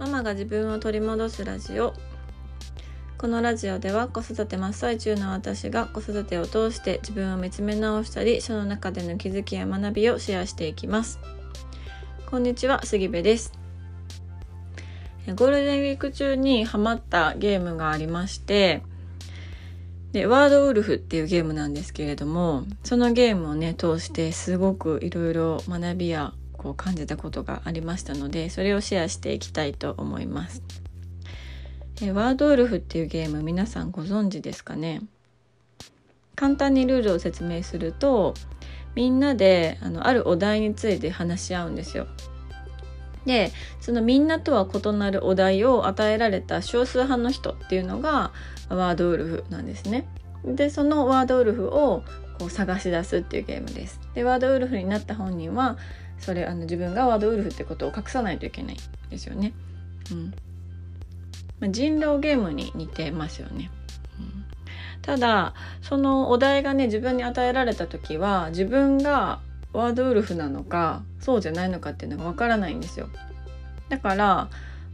ママが自分を取り戻すラジオ。このラジオでは子育て真っ最中の私が子育てを通して自分を見つめ直したりその中での気づきや学びをシェアしていきます。こんにちは杉部です。ゴールデンウィーク中にハマったゲームがありましてで、ワードウルフっていうゲームなんですけれども、そのゲームをね、通してすごくいろいろ学びやこう感じたことがありましたので、それをシェアしていきたいと思います。えワードウルフっていうゲーム皆さんご存知ですかね？簡単にルールを説明するとみんなであのあるお題について話し合うんですよ。でそのみんなとは異なるお題を与えられた少数派の人っていうのがワードウルフなんですね。でそのワードウルフをこう探し出すっていうゲームです。でワードウルフになった本人はそれあの自分がワードウルフってことを隠さないといけないですよね。うんまあ、人狼ゲームに似てますよね。うん、ただそのお題がね自分に与えられた時は自分がワードウルフなのかそうじゃないのかっていうのがわからないんですよ。だから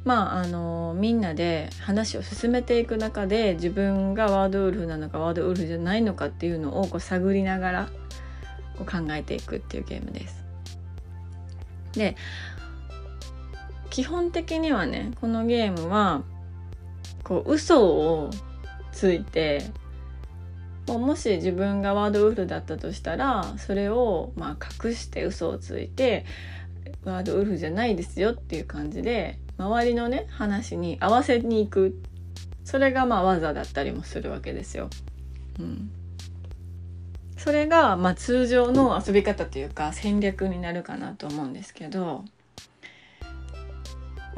まああのみんなで話を進めていく中で自分がワードウルフなのかワードウルフじゃないのかっていうのをこう探りながらこう考えていくっていうゲームです。で基本的にはねこのゲームはこう嘘をついてもし自分がワードウルフだったとしたらそれをまあ隠して嘘をついてワードウルフじゃないですよっていう感じで周りのね話に合わせに行くそれがまあ技だったりもするわけですよ。うん、それがまあ通常の遊び方というか戦略になるかなと思うんですけど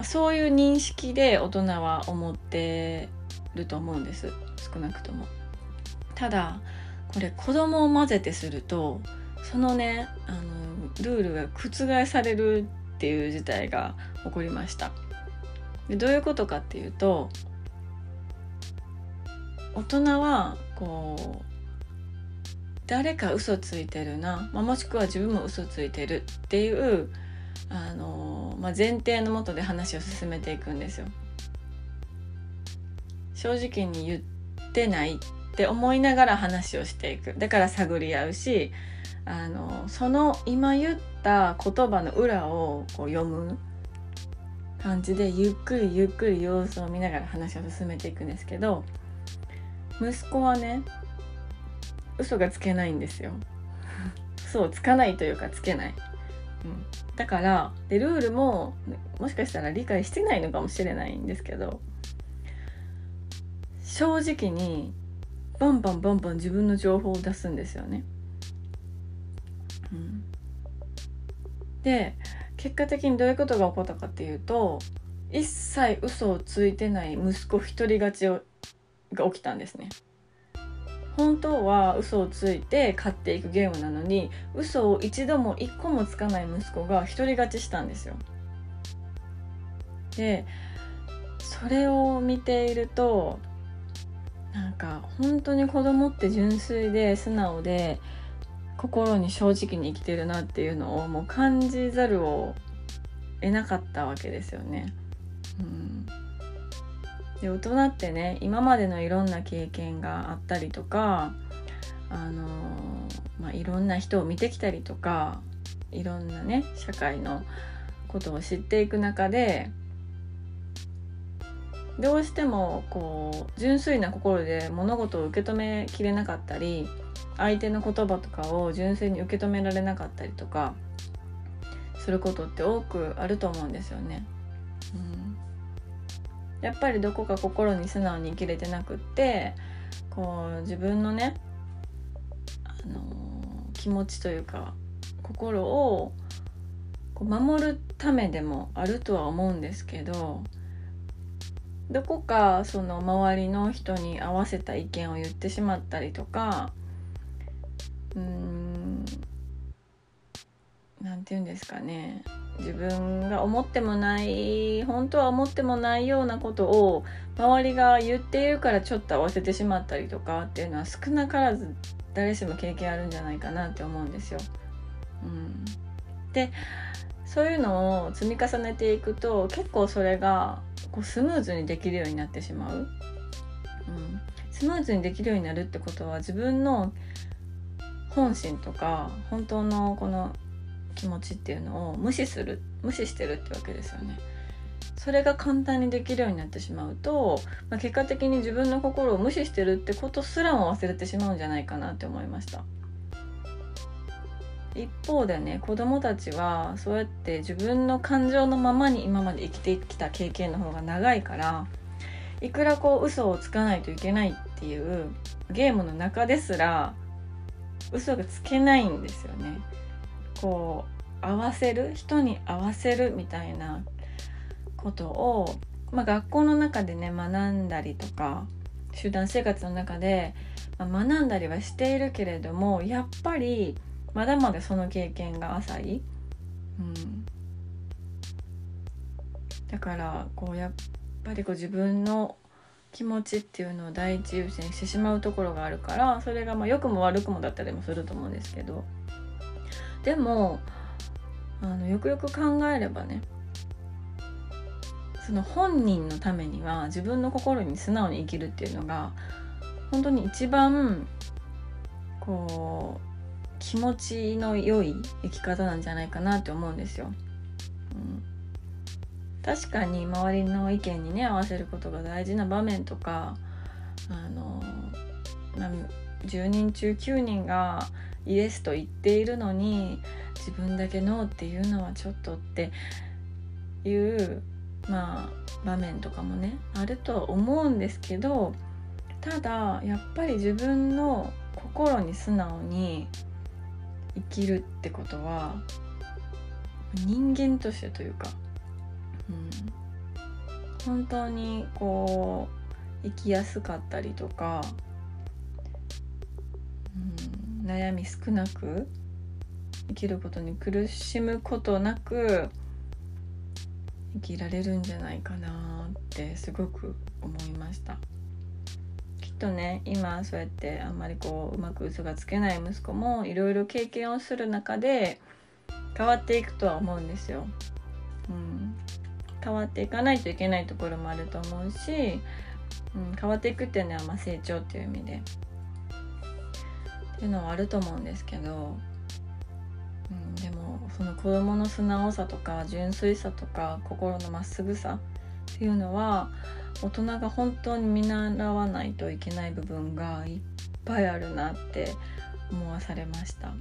そういう認識で大人は思ってると思うんです少なくとも。ただこれ子供を混ぜてするとそのねあのルールが覆されるっていう事態が起こりましたでどういうことかっていうと大人はこう誰か嘘ついてるな、まあ、もしくは自分も嘘ついてるっていうあの、まあ、前提のもとで話を進めていくんですよ。正直に言ってないって思いながら話をしていくだから探り合うしあのその今言った言葉の裏をこう読む感じでゆっくりゆっくり様子を見ながら話を進めていくんですけど息子はね嘘がつけないんですよ嘘をつかないというかつけない、うん、だからでルールももしかしたら理解してないのかもしれないんですけど正直にバンバンバンバン自分の情報を出すんですよね。うん、で結果的にどういうことが起こったかっていうと一切嘘をついてない息子一人勝ちをが起きたんですね。本当は嘘をついて勝っていくゲームなのに嘘を一度も一個もつかない息子が一人勝ちしたんですよ。でそれを見ているとなんか本当に子供って純粋で素直で心に正直に生きてるなっていうのをもう感じざるを得なかったわけですよね。うん、で大人ってね今までのいろんな経験があったりとかあのまあ、いろんな人を見てきたりとかいろんなね社会のことを知っていく中でどうしてもこう純粋な心で物事を受け止めきれなかったり相手の言葉とかを純粋に受け止められなかったりとかすることって多くあると思うんですよね。うん、やっぱりどこか心に素直に生きれてなくってこう自分のね、あのー、気持ちというか心をこう守るためでもあるとは思うんですけどどこかその周りの人に合わせた意見を言ってしまったりとかうーん何て言うんですかね。自分が思ってもない本当は思ってもないようなことを周りが言っているからちょっと合わせてしまったりとかっていうのは少なからず誰しも経験あるんじゃないかなって思うんですよ。うん、でそういうのを積み重ねていくと結構それがこうスムーズにできるようになってしまう、うん、スムーズにできるようになるってことは自分の本心とか本当のこの気持ちっていうのを無視する無視してるってわけですよね。それが簡単にできるようになってしまうと、まあ、結果的に自分の心を無視してるってことすらも忘れてしまうんじゃないかなって思いました一方でね子供たちはそうやって自分の感情のままに今まで生きてきた経験の方が長いからいくらこう嘘をつかないといけないっていうゲームの中ですら嘘がつけないんですよねこう合わせる人に合わせるみたいなことを、まあ、学校の中でね学んだりとか集団生活の中で、まあ、学んだりはしているけれどもやっぱりまだまだその経験が浅い、うん、だからこうやっぱりこう自分の気持ちっていうのを第一優先してしまうところがあるからそれがまあ良くも悪くもだったりもすると思うんですけど。でもあのよくよく考えればねその本人のためには自分の心に素直に生きるっていうのが本当に一番こう気持ちの良い生き方なんじゃないかなって思うんですよ。うん、確かに周りの意見にね合わせることが大事な場面とかあの、10人中9人がイエスと言っているのに自分だけノーっていうのはちょっとっていうまあ場面とかもねあると思うんですけどただやっぱり自分の心に素直に生きるってことは人間としてというか、うん、本当にこう生きやすかったりとか、悩み少なく生きることに苦しむことなく生きられるんじゃないかなってすごく思いました。きっとね今そうやってあんまりこううまく嘘がつけない息子もいろいろ経験をする中で変わっていくとは思うんですよ、うん、変わっていかないといけないところもあると思うし、うん、変わっていくっていうのはま成長っていう意味で。っていうのはあると思うんですけどうん、でもその子どもの素直さとか純粋さとか心のまっすぐさっていうのは大人が本当に見習わないといけない部分がいっぱいあるなって思わされました。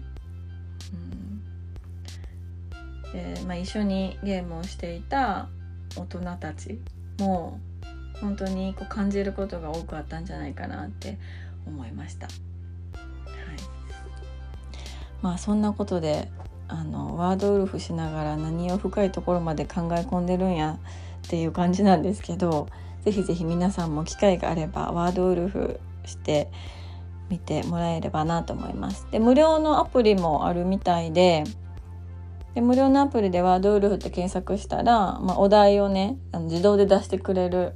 うん、で、まあ、一緒にゲームをしていた大人たちも本当にこう感じることが多くあったんじゃないかなって思いました。まあそんなことであのワードウルフしながら何を深いところまで考え込んでるんやっていう感じなんですけど是非是非皆さんも機会があればワードウルフして見てもらえればなと思います。で無料のアプリもあるみたいでで無料のアプリでワードウルフって検索したら、まあ、お題をねあの自動で出してくれる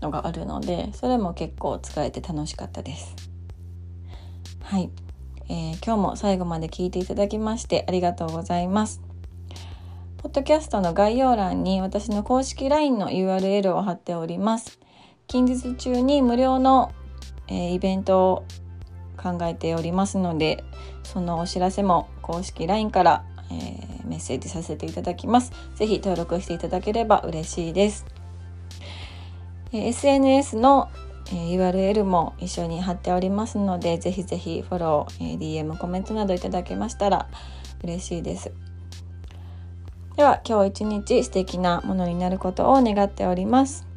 のがあるのでそれも結構使えて楽しかったです。はいえー、今日も最後まで聞いていただきましてありがとうございます。ポッドキャストの概要欄に私の公式 LINE の URL を貼っております。近日中に無料の、えー、イベントを考えておりますので、そのお知らせも公式 LINE から、えー、メッセージさせていただきます。ぜひ登録していただければ嬉しいです。えー、SNS のえ、URL も一緒に貼っておりますのでぜひぜひフォロー、えー、DM コメントなどいただけましたら嬉しいです。では今日一日素敵なものになることを願っております。